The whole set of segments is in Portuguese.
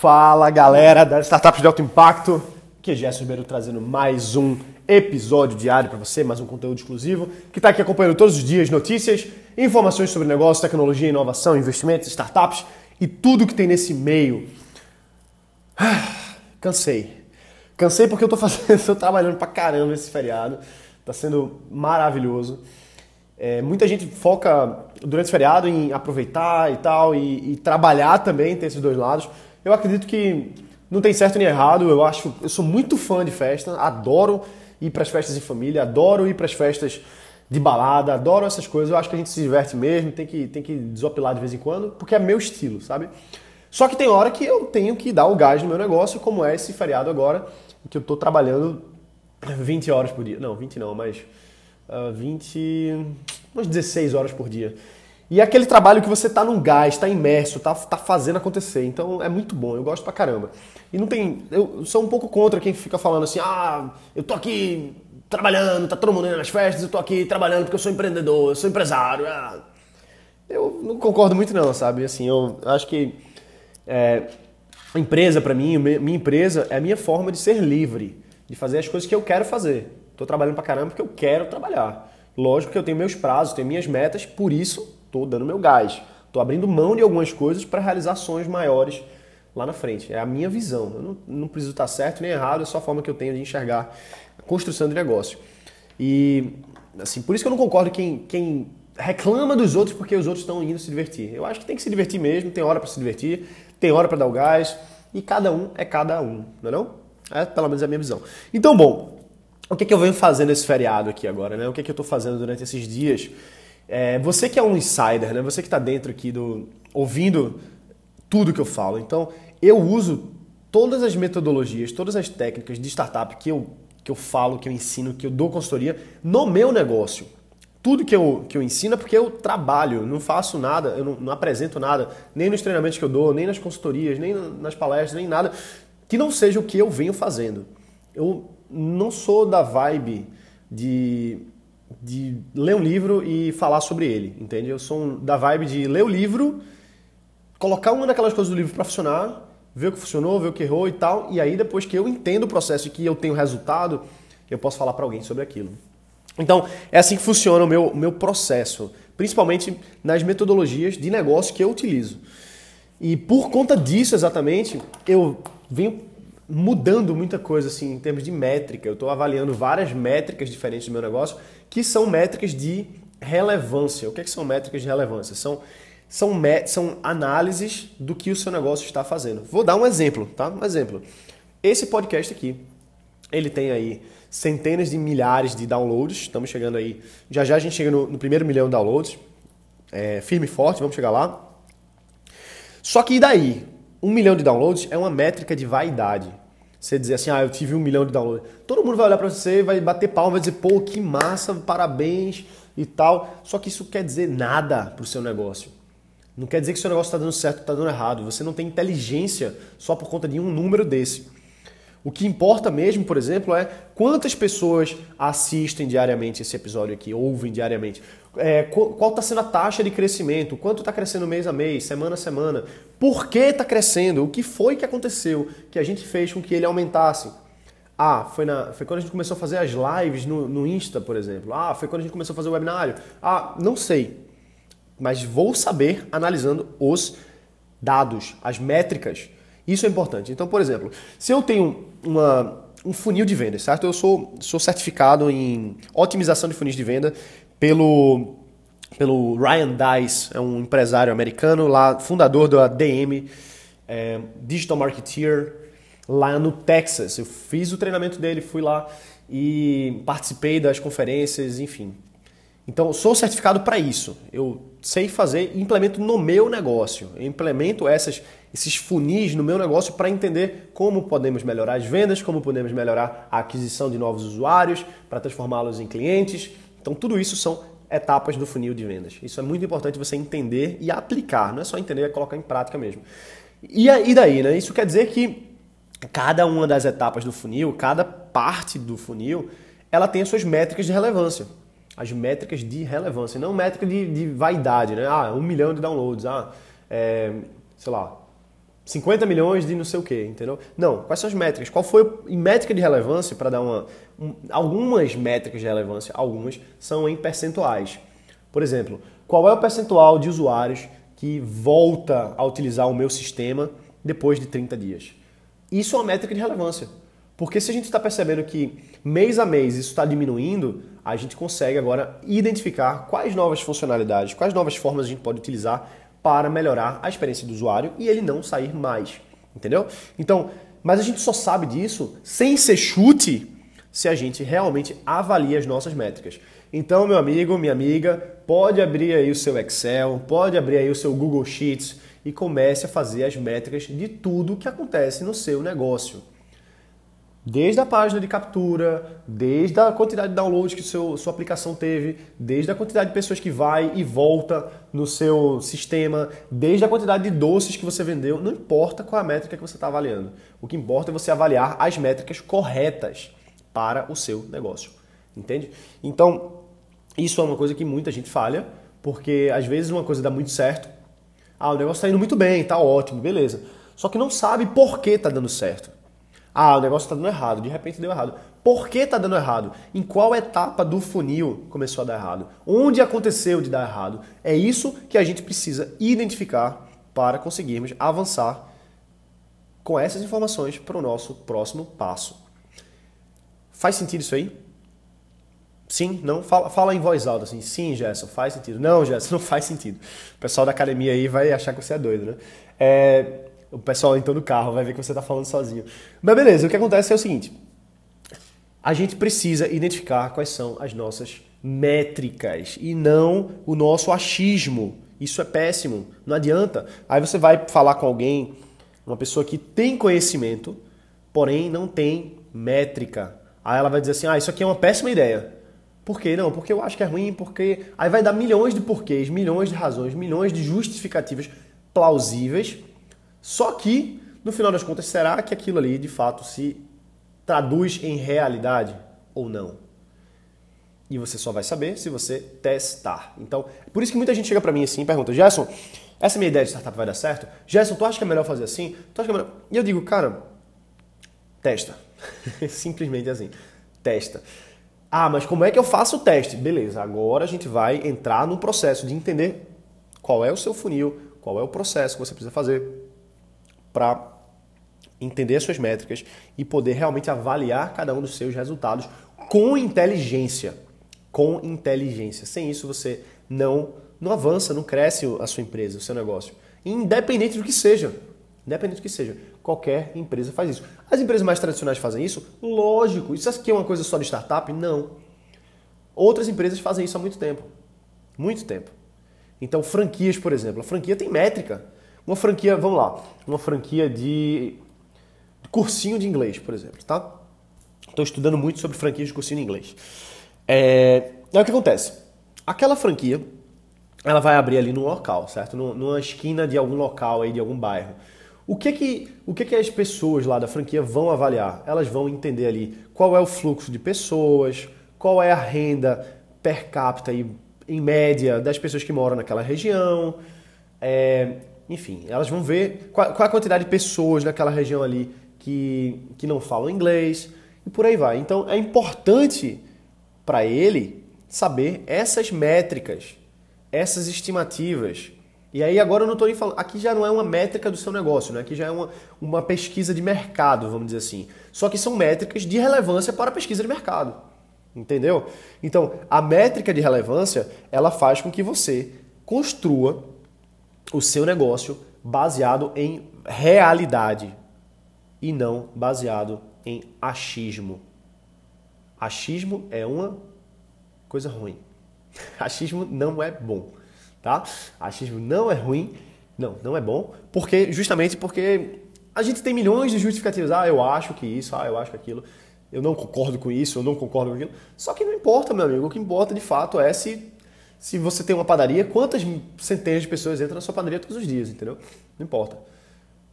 Fala galera das startups de alto impacto, que é Gerson Ribeiro trazendo mais um episódio diário para você, mais um conteúdo exclusivo, que está aqui acompanhando todos os dias notícias, informações sobre negócio, tecnologia, inovação, investimentos, startups e tudo que tem nesse meio. Cansei. Cansei porque eu tô fazendo, trabalhando pra caramba esse feriado. Tá sendo maravilhoso. É, muita gente foca durante o feriado em aproveitar e tal, e, e, trabalhar também, tem esses dois lados. Eu acredito que não tem certo nem errado. Eu acho, eu sou muito fã de festa, adoro ir para as festas em família, adoro ir para as festas de balada, adoro essas coisas. Eu acho que a gente se diverte mesmo, tem que, tem que desopilar de vez em quando, porque é meu estilo, sabe? Só que tem hora que eu tenho que dar o gás no meu negócio, como é esse feriado agora, que eu estou trabalhando 20 horas por dia. Não, 20 não, mas uh, 20. umas 16 horas por dia. E é aquele trabalho que você tá num gás, tá imerso, tá, tá fazendo acontecer. Então é muito bom, eu gosto pra caramba. E não tem. Eu sou um pouco contra quem fica falando assim, ah, eu tô aqui trabalhando, tá todo mundo indo nas festas, eu tô aqui trabalhando porque eu sou empreendedor, eu sou empresário. Ah. Eu não concordo muito não, sabe? Assim, eu acho que é, a empresa para mim, minha empresa é a minha forma de ser livre, de fazer as coisas que eu quero fazer. Tô trabalhando pra caramba porque eu quero trabalhar. Lógico que eu tenho meus prazos, tenho minhas metas, por isso estou dando meu gás. Estou abrindo mão de algumas coisas para realizar sonhos maiores lá na frente. É a minha visão. Eu não, não preciso estar certo nem errado, é só a forma que eu tenho de enxergar a construção de negócio. E, assim, por isso que eu não concordo quem, quem reclama dos outros porque os outros estão indo se divertir. Eu acho que tem que se divertir mesmo, tem hora para se divertir, tem hora para dar o gás, e cada um é cada um, não é não? É pelo menos a minha visão. Então, bom, o que, é que eu venho fazendo nesse feriado aqui agora, né? O que, é que eu estou fazendo durante esses dias é, você que é um insider, né? Você que está dentro aqui do ouvindo tudo que eu falo. Então, eu uso todas as metodologias, todas as técnicas de startup que eu, que eu falo, que eu ensino, que eu dou consultoria no meu negócio. Tudo que eu, que eu ensino é porque eu trabalho, não faço nada, eu não, não apresento nada, nem nos treinamentos que eu dou, nem nas consultorias, nem nas palestras, nem nada, que não seja o que eu venho fazendo. Eu não sou da vibe de de ler um livro e falar sobre ele, entende? Eu sou um, da vibe de ler o livro, colocar uma daquelas coisas do livro para funcionar, ver o que funcionou, ver o que errou e tal, e aí depois que eu entendo o processo e que eu tenho resultado, eu posso falar para alguém sobre aquilo. Então, é assim que funciona o meu, meu processo, principalmente nas metodologias de negócio que eu utilizo. E por conta disso exatamente, eu venho mudando muita coisa assim em termos de métrica. Eu estou avaliando várias métricas diferentes do meu negócio, que são métricas de relevância. O que, é que são métricas de relevância? São, são, são análises do que o seu negócio está fazendo. Vou dar um exemplo, tá? Um exemplo. Esse podcast aqui, ele tem aí centenas de milhares de downloads. Estamos chegando aí. Já já a gente chega no, no primeiro milhão de downloads. É, firme e forte, vamos chegar lá. Só que e daí? Um milhão de downloads é uma métrica de vaidade. Você dizer assim, ah, eu tive um milhão de downloads. Todo mundo vai olhar para você, vai bater palma, vai dizer, pô, que massa, parabéns e tal. Só que isso quer dizer nada para o seu negócio. Não quer dizer que seu negócio está dando certo ou está dando errado. Você não tem inteligência só por conta de um número desse. O que importa mesmo, por exemplo, é quantas pessoas assistem diariamente esse episódio aqui, ouvem diariamente. É, qual está sendo a taxa de crescimento? Quanto está crescendo mês a mês, semana a semana? Por que está crescendo? O que foi que aconteceu que a gente fez com que ele aumentasse? Ah, foi, na, foi quando a gente começou a fazer as lives no, no Insta, por exemplo. Ah, foi quando a gente começou a fazer o webinário. Ah, não sei. Mas vou saber analisando os dados, as métricas isso é importante. Então, por exemplo, se eu tenho uma, um funil de vendas, certo? Eu sou, sou certificado em otimização de funis de venda pelo, pelo Ryan Dice, é um empresário americano, lá, fundador da DM, é, Digital Marketeer, lá no Texas. Eu fiz o treinamento dele, fui lá e participei das conferências, enfim. Então, sou certificado para isso. Eu sei fazer e implemento no meu negócio. Eu implemento essas, esses funis no meu negócio para entender como podemos melhorar as vendas, como podemos melhorar a aquisição de novos usuários, para transformá-los em clientes. Então, tudo isso são etapas do funil de vendas. Isso é muito importante você entender e aplicar. Não é só entender, é colocar em prática mesmo. E aí daí, né? Isso quer dizer que cada uma das etapas do funil, cada parte do funil, ela tem as suas métricas de relevância as métricas de relevância, não métrica de, de vaidade, né? Ah, um milhão de downloads, ah, é, sei lá, 50 milhões de não sei o quê, entendeu? Não, quais são as métricas? Qual foi em métrica de relevância, para dar uma. Um, algumas métricas de relevância, algumas são em percentuais. Por exemplo, qual é o percentual de usuários que volta a utilizar o meu sistema depois de 30 dias? Isso é uma métrica de relevância. Porque se a gente está percebendo que mês a mês isso está diminuindo, a gente consegue agora identificar quais novas funcionalidades, quais novas formas a gente pode utilizar para melhorar a experiência do usuário e ele não sair mais. Entendeu? Então, mas a gente só sabe disso sem ser chute se a gente realmente avalia as nossas métricas. Então, meu amigo, minha amiga, pode abrir aí o seu Excel, pode abrir aí o seu Google Sheets e comece a fazer as métricas de tudo que acontece no seu negócio. Desde a página de captura, desde a quantidade de downloads que seu, sua aplicação teve, desde a quantidade de pessoas que vai e volta no seu sistema, desde a quantidade de doces que você vendeu, não importa qual é a métrica que você está avaliando. O que importa é você avaliar as métricas corretas para o seu negócio. Entende? Então, isso é uma coisa que muita gente falha, porque às vezes uma coisa dá muito certo. Ah, o negócio está indo muito bem, está ótimo, beleza. Só que não sabe por que está dando certo. Ah, o negócio está dando errado, de repente deu errado. Por que está dando errado? Em qual etapa do funil começou a dar errado? Onde aconteceu de dar errado? É isso que a gente precisa identificar para conseguirmos avançar com essas informações para o nosso próximo passo. Faz sentido isso aí? Sim? Não? Fala, fala em voz alta assim. Sim, Gerson, faz sentido. Não, Gerson, não faz sentido. O pessoal da academia aí vai achar que você é doido, né? É, o pessoal então do carro vai ver que você está falando sozinho. Mas beleza, o que acontece é o seguinte: a gente precisa identificar quais são as nossas métricas e não o nosso achismo. Isso é péssimo, não adianta. Aí você vai falar com alguém, uma pessoa que tem conhecimento, porém não tem métrica. Aí ela vai dizer assim: ah, isso aqui é uma péssima ideia. Por quê? Não, porque eu acho que é ruim, porque. Aí vai dar milhões de porquês, milhões de razões, milhões de justificativas plausíveis só que, no final das contas, será que aquilo ali de fato se traduz em realidade ou não? E você só vai saber se você testar. Então, por isso que muita gente chega para mim assim e pergunta: Gerson, essa minha ideia de startup vai dar certo? Gerson, tu acha que é melhor fazer assim? Tu acha que é melhor... E eu digo, cara, testa. Simplesmente assim, testa. Ah, mas como é que eu faço o teste? Beleza, agora a gente vai entrar no processo de entender qual é o seu funil, qual é o processo que você precisa fazer para entender as suas métricas e poder realmente avaliar cada um dos seus resultados com inteligência. Com inteligência. Sem isso você não não avança, não cresce a sua empresa, o seu negócio. Independente do que seja. Independente do que seja. Qualquer empresa faz isso. As empresas mais tradicionais fazem isso? Lógico. Isso aqui é uma coisa só de startup? Não. Outras empresas fazem isso há muito tempo. Muito tempo. Então, franquias, por exemplo. A franquia tem métrica. Uma franquia, vamos lá, uma franquia de cursinho de inglês, por exemplo, tá? Estou estudando muito sobre franquias de cursinho de inglês. É, é o que acontece. Aquela franquia, ela vai abrir ali num local, certo? Numa esquina de algum local aí, de algum bairro. O que que, o que que as pessoas lá da franquia vão avaliar? Elas vão entender ali qual é o fluxo de pessoas, qual é a renda per capita aí, em média das pessoas que moram naquela região, é, enfim, elas vão ver qual, qual a quantidade de pessoas naquela região ali que, que não falam inglês e por aí vai. Então é importante para ele saber essas métricas, essas estimativas. E aí agora eu não estou nem falando, aqui já não é uma métrica do seu negócio, né? aqui já é uma, uma pesquisa de mercado, vamos dizer assim. Só que são métricas de relevância para a pesquisa de mercado. Entendeu? Então, a métrica de relevância, ela faz com que você construa o seu negócio baseado em realidade e não baseado em achismo. Achismo é uma coisa ruim. Achismo não é bom, tá? Achismo não é ruim, não, não é bom, porque justamente porque a gente tem milhões de justificativas. Ah, eu acho que isso, ah, eu acho que aquilo. Eu não concordo com isso, eu não concordo com aquilo. Só que não importa, meu amigo. O que importa de fato é se se você tem uma padaria, quantas centenas de pessoas entram na sua padaria todos os dias, entendeu? Não importa.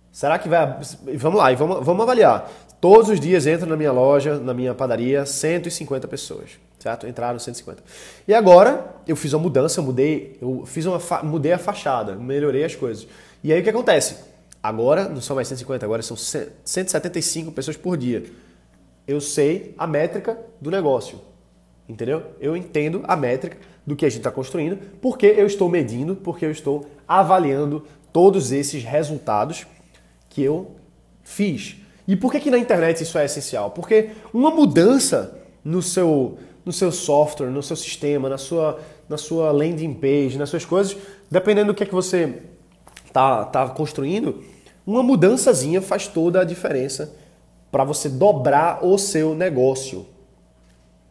Será que vai. Vamos lá, vamos, vamos avaliar. Todos os dias entram na minha loja, na minha padaria, 150 pessoas. Certo? Entraram 150. E agora eu fiz uma mudança, eu mudei, eu fiz uma mudei a fachada, melhorei as coisas. E aí o que acontece? Agora não são mais 150, agora são 175 pessoas por dia. Eu sei a métrica do negócio. Entendeu? Eu entendo a métrica do que a gente está construindo, porque eu estou medindo, porque eu estou avaliando todos esses resultados que eu fiz. E por que, que na internet isso é essencial? Porque uma mudança no seu, no seu software, no seu sistema, na sua, na sua landing page, nas suas coisas, dependendo do que é que você está tá construindo, uma mudançazinha faz toda a diferença para você dobrar o seu negócio.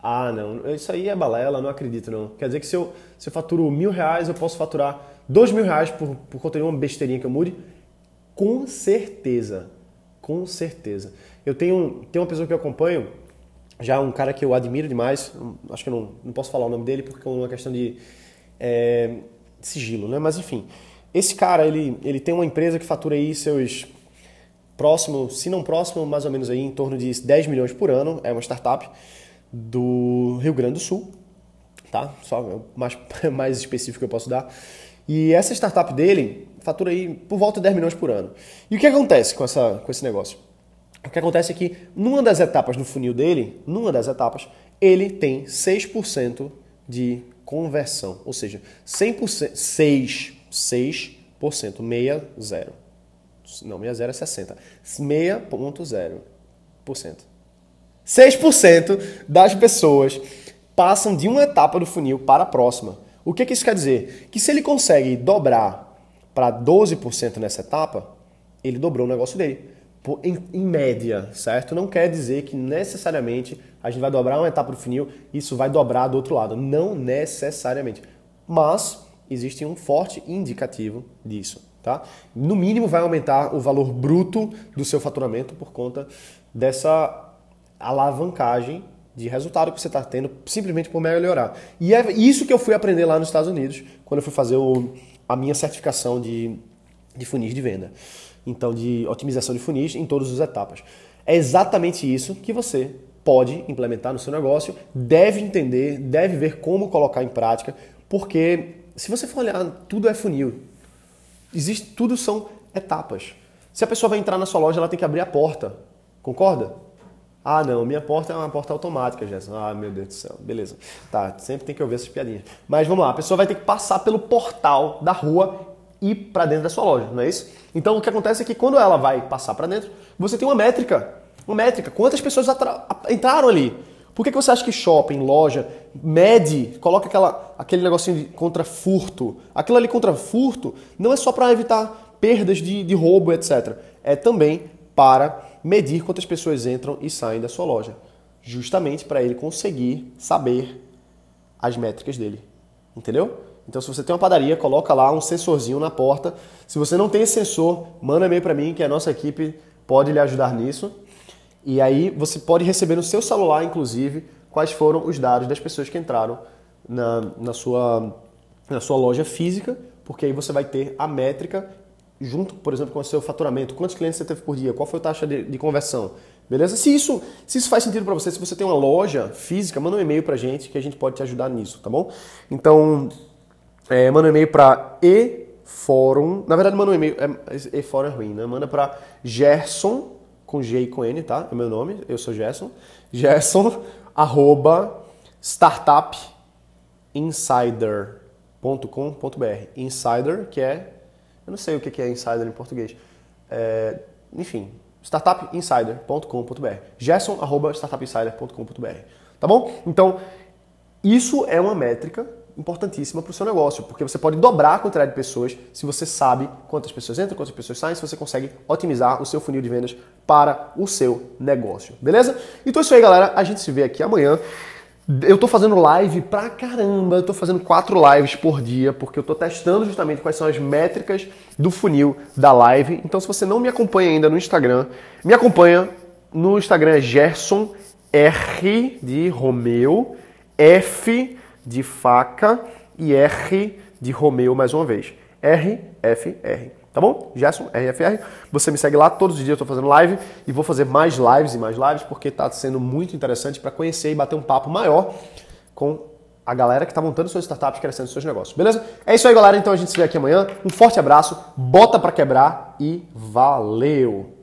Ah, não, isso aí é balela, não acredito não. Quer dizer que se eu, se eu faturo mil reais, eu posso faturar dois mil reais por, por conta de uma besteirinha que eu mude? Com certeza, com certeza. Eu tenho, tenho uma pessoa que eu acompanho, já um cara que eu admiro demais, acho que eu não, não posso falar o nome dele porque é uma questão de é, sigilo, né? Mas enfim, esse cara, ele, ele tem uma empresa que fatura aí seus próximo, se não próximo, mais ou menos aí em torno de 10 milhões por ano, é uma startup do Rio Grande do Sul, tá? Só mais, mais específico que eu posso dar. E essa startup dele fatura aí por volta de 10 milhões por ano. E o que acontece com, essa, com esse negócio? O que acontece é que numa das etapas do funil dele, numa das etapas, ele tem 6% de conversão, ou seja, 100%, 6, 6%, 60, não, 60 é 60, 6,0%. 6% das pessoas passam de uma etapa do funil para a próxima. O que, que isso quer dizer? Que se ele consegue dobrar para 12% nessa etapa, ele dobrou o negócio dele. Em, em, média, certo? Não quer dizer que necessariamente a gente vai dobrar uma etapa do funil e isso vai dobrar do outro lado. Não necessariamente. Mas existe um forte indicativo disso. Tá? No mínimo vai aumentar o valor bruto do seu faturamento por conta dessa alavancagem de resultado que você está tendo simplesmente por melhorar. E é isso que eu fui aprender lá nos Estados Unidos, quando eu fui fazer o, a minha certificação de, de funis de venda. Então, de otimização de funis em todas as etapas. É exatamente isso que você pode implementar no seu negócio, deve entender, deve ver como colocar em prática, porque se você for olhar, tudo é funil. Existe, tudo são etapas. Se a pessoa vai entrar na sua loja, ela tem que abrir a porta. Concorda? Ah, não, minha porta é uma porta automática, Gerson. Ah, meu Deus do céu. Beleza. Tá, sempre tem que ouvir essas piadinhas. Mas vamos lá, a pessoa vai ter que passar pelo portal da rua e para dentro da sua loja, não é isso? Então o que acontece é que quando ela vai passar para dentro, você tem uma métrica. Uma métrica. Quantas pessoas entraram ali? Por que, que você acha que shopping, loja, mede, coloca aquela, aquele negocinho de contra furto? Aquilo ali contra furto não é só para evitar perdas de, de roubo, etc. É também para medir quantas pessoas entram e saem da sua loja, justamente para ele conseguir saber as métricas dele. Entendeu? Então, se você tem uma padaria, coloca lá um sensorzinho na porta. Se você não tem esse sensor, manda e-mail para mim que a nossa equipe pode lhe ajudar nisso. E aí você pode receber no seu celular, inclusive, quais foram os dados das pessoas que entraram na, na, sua, na sua loja física, porque aí você vai ter a métrica junto, por exemplo, com o seu faturamento, quantos clientes você teve por dia, qual foi a taxa de, de conversão, beleza? Se isso, se isso faz sentido para você, se você tem uma loja física, manda um e-mail para a gente que a gente pode te ajudar nisso, tá bom? Então, é, manda um e-mail para eforum, na verdade manda um e-mail, é, eforum é ruim, né? Manda para Gerson, com G e com N, tá? É meu nome, eu sou Gerson, gerson, arroba, startupinsider.com.br, insider, que é eu não sei o que é insider em português. É, enfim, startupinsider.com.br. gerson.startupinsider.com.br. Tá bom? Então, isso é uma métrica importantíssima para o seu negócio, porque você pode dobrar a quantidade de pessoas se você sabe quantas pessoas entram, quantas pessoas saem, se você consegue otimizar o seu funil de vendas para o seu negócio. Beleza? Então é isso aí, galera. A gente se vê aqui amanhã. Eu tô fazendo live pra caramba, eu tô fazendo quatro lives por dia, porque eu tô testando justamente quais são as métricas do funil da live. Então, se você não me acompanha ainda no Instagram, me acompanha no Instagram é Gerson R de Romeu, F de faca e R de Romeu mais uma vez. R, F, R. Tá bom? Gerson, RFR. Você me segue lá, todos os dias eu estou fazendo live e vou fazer mais lives e mais lives porque está sendo muito interessante para conhecer e bater um papo maior com a galera que está montando suas startups, crescendo seus negócios. Beleza? É isso aí, galera. Então a gente se vê aqui amanhã. Um forte abraço, bota para quebrar e valeu!